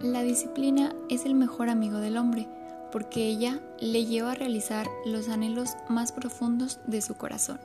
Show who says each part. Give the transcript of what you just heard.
Speaker 1: La disciplina es el mejor amigo del hombre porque ella le lleva a realizar los anhelos más profundos de su corazón.